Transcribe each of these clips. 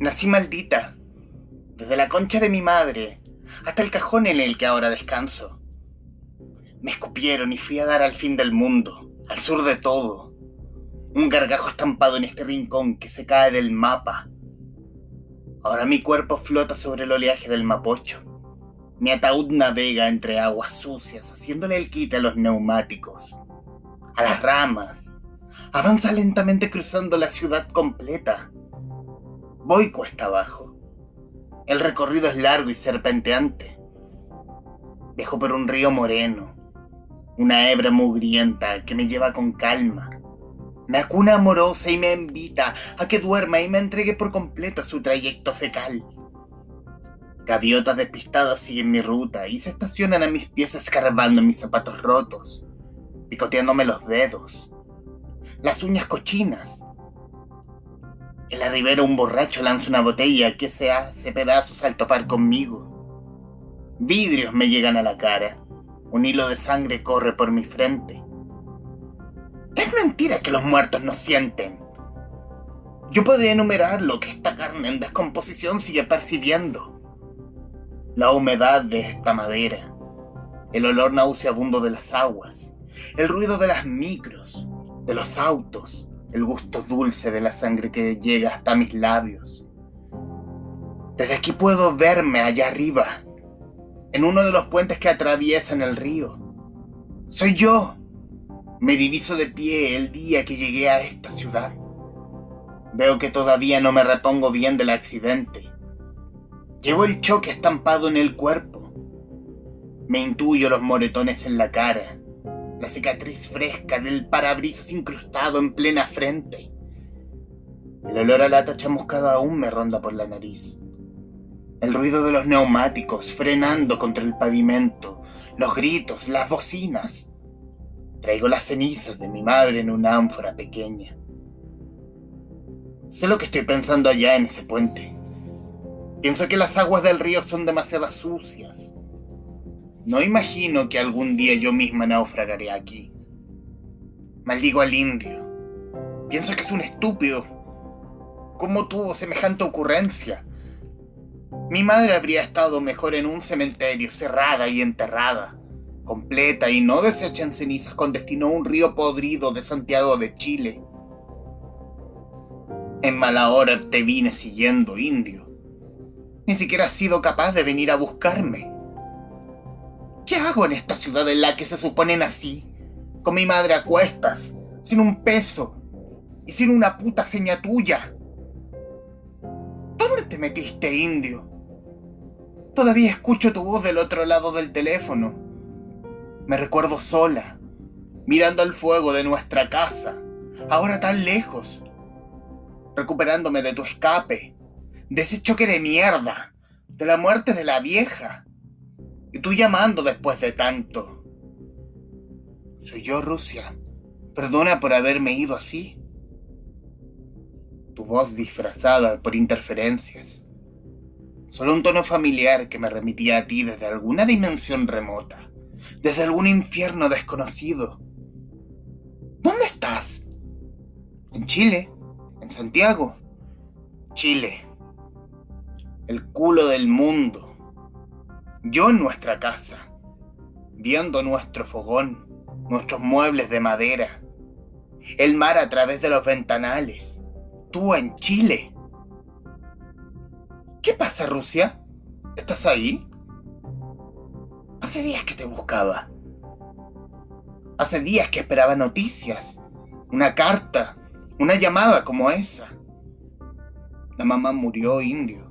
Nací maldita, desde la concha de mi madre hasta el cajón en el que ahora descanso. Me escupieron y fui a dar al fin del mundo, al sur de todo. Un gargajo estampado en este rincón que se cae del mapa. Ahora mi cuerpo flota sobre el oleaje del Mapocho. Mi ataúd navega entre aguas sucias, haciéndole el quite a los neumáticos, a las ramas. Avanza lentamente cruzando la ciudad completa. Voy cuesta abajo. El recorrido es largo y serpenteante. Viajo por un río moreno, una hebra mugrienta que me lleva con calma. Me acuna amorosa y me invita a que duerma y me entregue por completo a su trayecto fecal. Gaviotas despistadas siguen mi ruta y se estacionan a mis pies escarbando mis zapatos rotos, picoteándome los dedos, las uñas cochinas. En la ribera un borracho lanza una botella que se hace pedazos al topar conmigo. Vidrios me llegan a la cara, un hilo de sangre corre por mi frente. Es mentira que los muertos no sienten. Yo podría enumerar lo que esta carne en descomposición sigue percibiendo la humedad de esta madera, el olor nauseabundo de las aguas, el ruido de las micros, de los autos, el gusto dulce de la sangre que llega hasta mis labios. Desde aquí puedo verme allá arriba, en uno de los puentes que atraviesan el río. Soy yo. Me diviso de pie el día que llegué a esta ciudad. Veo que todavía no me repongo bien del accidente Llevo el choque estampado en el cuerpo. Me intuyo los moretones en la cara, la cicatriz fresca del parabrisas incrustado en plena frente. El olor a lata chamuscada aún me ronda por la nariz. El ruido de los neumáticos frenando contra el pavimento, los gritos, las bocinas. Traigo las cenizas de mi madre en una ánfora pequeña. Sé lo que estoy pensando allá en ese puente. Pienso que las aguas del río son demasiado sucias. No imagino que algún día yo misma naufragaré aquí. Maldigo al indio. Pienso que es un estúpido. ¿Cómo tuvo semejante ocurrencia? Mi madre habría estado mejor en un cementerio, cerrada y enterrada, completa y no deshecha en cenizas con destino a un río podrido de Santiago de Chile. En mala hora te vine siguiendo, indio. Ni siquiera has sido capaz de venir a buscarme. ¿Qué hago en esta ciudad en la que se suponen así? Con mi madre a cuestas, sin un peso y sin una puta seña tuya. ¿Dónde te metiste, indio? Todavía escucho tu voz del otro lado del teléfono. Me recuerdo sola, mirando el fuego de nuestra casa, ahora tan lejos, recuperándome de tu escape de ese choque de mierda, de la muerte de la vieja. Tú llamando después de tanto. Soy yo, Rusia. Perdona por haberme ido así. Tu voz disfrazada por interferencias. Solo un tono familiar que me remitía a ti desde alguna dimensión remota, desde algún infierno desconocido. ¿Dónde estás? En Chile, en Santiago. Chile, el culo del mundo. Yo en nuestra casa, viendo nuestro fogón, nuestros muebles de madera, el mar a través de los ventanales, tú en Chile. ¿Qué pasa, Rusia? ¿Estás ahí? Hace días que te buscaba. Hace días que esperaba noticias, una carta, una llamada como esa. La mamá murió indio.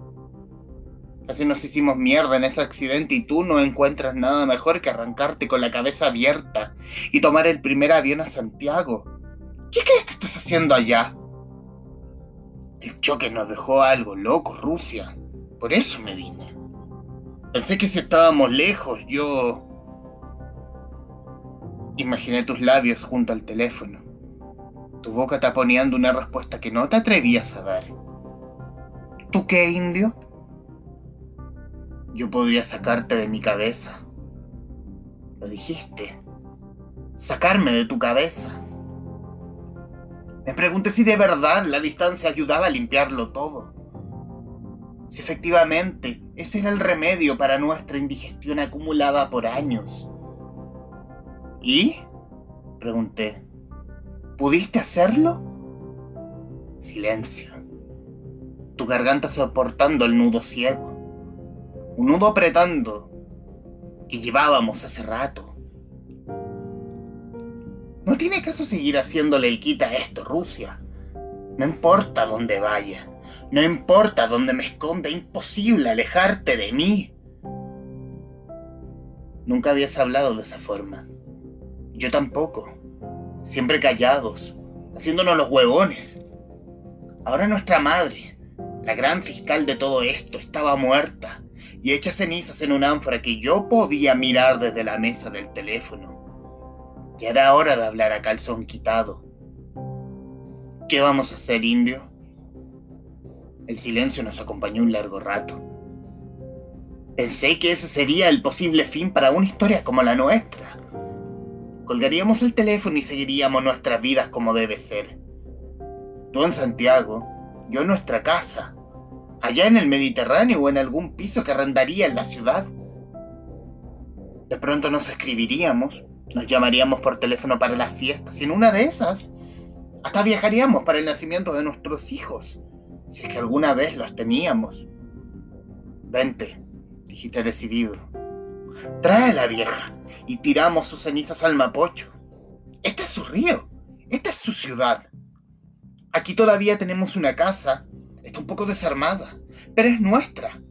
Así nos hicimos mierda en ese accidente y tú no encuentras nada mejor que arrancarte con la cabeza abierta y tomar el primer avión a Santiago. ¿Qué crees que estás haciendo allá? El choque nos dejó algo loco, Rusia. Por eso me vine. Pensé que si estábamos lejos, yo... Imaginé tus labios junto al teléfono. Tu boca taponeando una respuesta que no te atrevías a dar. ¿Tú qué, indio? Yo podría sacarte de mi cabeza. Lo dijiste. Sacarme de tu cabeza. Me pregunté si de verdad la distancia ayudaba a limpiarlo todo. Si efectivamente ese era el remedio para nuestra indigestión acumulada por años. ¿Y? pregunté. ¿Pudiste hacerlo? Silencio. Tu garganta soportando el nudo ciego. Un nudo apretando que llevábamos hace rato. No tiene caso seguir haciéndole el quita a esto, Rusia. No importa dónde vaya. No importa dónde me esconda. Imposible alejarte de mí. Nunca habías hablado de esa forma. Yo tampoco. Siempre callados, haciéndonos los huevones. Ahora nuestra madre, la gran fiscal de todo esto, estaba muerta y hecha cenizas en un ánfora que yo podía mirar desde la mesa del teléfono. Ya era hora de hablar a calzón quitado. ¿Qué vamos a hacer, indio? El silencio nos acompañó un largo rato. Pensé que ese sería el posible fin para una historia como la nuestra. Colgaríamos el teléfono y seguiríamos nuestras vidas como debe ser. Tú en Santiago, yo en nuestra casa, allá en el Mediterráneo o en algún piso que arrendaría en la ciudad. De pronto nos escribiríamos, nos llamaríamos por teléfono para las fiestas y en una de esas hasta viajaríamos para el nacimiento de nuestros hijos, si es que alguna vez los teníamos. Vente, dijiste decidido. Trae a la vieja y tiramos sus cenizas al Mapocho. Este es su río, esta es su ciudad. Aquí todavía tenemos una casa Está un poco desarmada, pero es nuestra.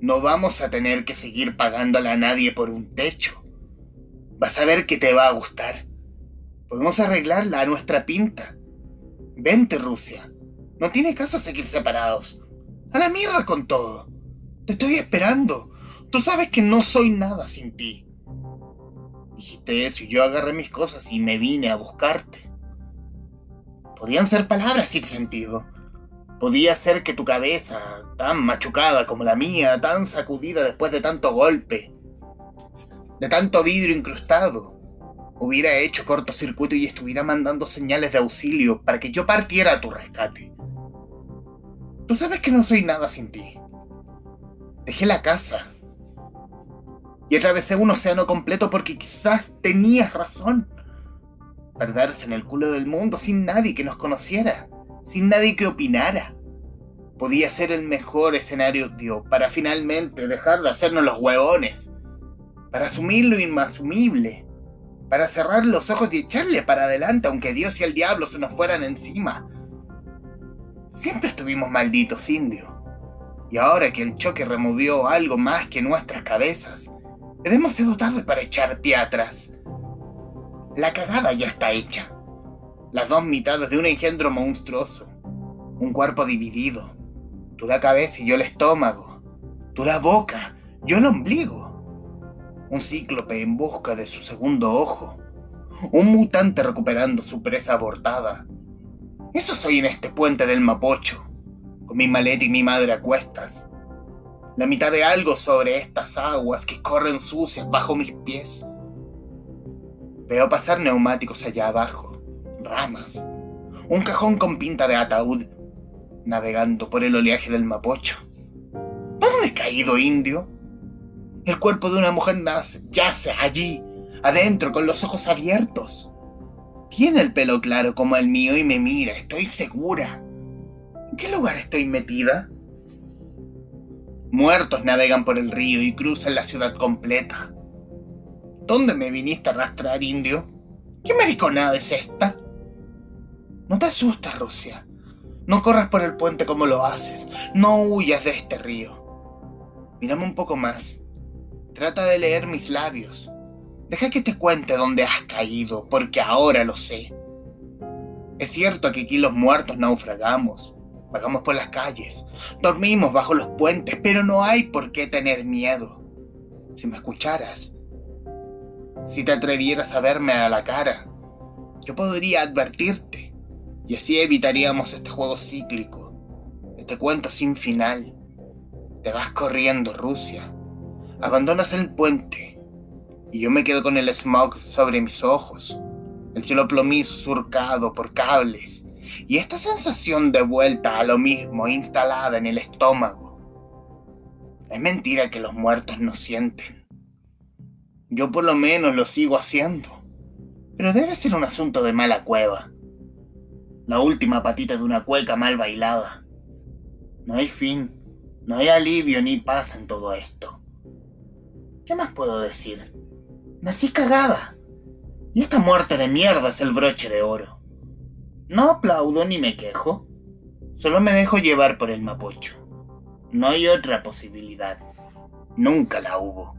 No vamos a tener que seguir pagándole a nadie por un techo. Vas a ver que te va a gustar. Podemos arreglarla a nuestra pinta. Vente, Rusia. No tiene caso seguir separados. A la mierda con todo. Te estoy esperando. Tú sabes que no soy nada sin ti. Dijiste eso y yo agarré mis cosas y me vine a buscarte. Podían ser palabras sin sentido, Podía ser que tu cabeza, tan machucada como la mía, tan sacudida después de tanto golpe, de tanto vidrio incrustado, hubiera hecho cortocircuito y estuviera mandando señales de auxilio para que yo partiera a tu rescate. Tú sabes que no soy nada sin ti. Dejé la casa y atravesé un océano completo porque quizás tenías razón. Perderse en el culo del mundo sin nadie que nos conociera sin nadie que opinara. Podía ser el mejor escenario, Dios, para finalmente dejar de hacernos los huevones, para asumir lo inasumible, para cerrar los ojos y echarle para adelante aunque Dios y el diablo se nos fueran encima. Siempre estuvimos malditos, indio. Y ahora que el choque removió algo más que nuestras cabezas, es demasiado tarde para echar pie atrás. La cagada ya está hecha las dos mitades de un engendro monstruoso, un cuerpo dividido, tú la cabeza y yo el estómago, tú la boca, yo el ombligo, un cíclope en busca de su segundo ojo, un mutante recuperando su presa abortada. Eso soy en este puente del Mapocho, con mi maleta y mi madre a cuestas. La mitad de algo sobre estas aguas que corren sucias bajo mis pies. Veo pasar neumáticos allá abajo ramas, un cajón con pinta de ataúd, navegando por el oleaje del Mapocho. ¿Dónde he caído, indio? El cuerpo de una mujer nace, yace allí, adentro, con los ojos abiertos. Tiene el pelo claro como el mío y me mira, estoy segura. ¿En qué lugar estoy metida? Muertos navegan por el río y cruzan la ciudad completa. ¿Dónde me viniste a arrastrar, indio? ¿Qué mariconada es esta? No te asustes, Rusia. No corras por el puente como lo haces. No huyas de este río. Mírame un poco más. Trata de leer mis labios. Deja que te cuente dónde has caído, porque ahora lo sé. Es cierto que aquí los muertos naufragamos, vagamos por las calles, dormimos bajo los puentes, pero no hay por qué tener miedo. Si me escucharas, si te atrevieras a verme a la cara, yo podría advertirte y así evitaríamos este juego cíclico, este cuento sin final. Te vas corriendo, Rusia. Abandonas el puente. Y yo me quedo con el smog sobre mis ojos. El cielo plomizo surcado por cables. Y esta sensación de vuelta a lo mismo instalada en el estómago. Es mentira que los muertos no sienten. Yo por lo menos lo sigo haciendo. Pero debe ser un asunto de mala cueva. La última patita de una cueca mal bailada. No hay fin, no hay alivio ni paz en todo esto. ¿Qué más puedo decir? Nací cagada. Y esta muerte de mierda es el broche de oro. No aplaudo ni me quejo. Solo me dejo llevar por el mapocho. No hay otra posibilidad. Nunca la hubo.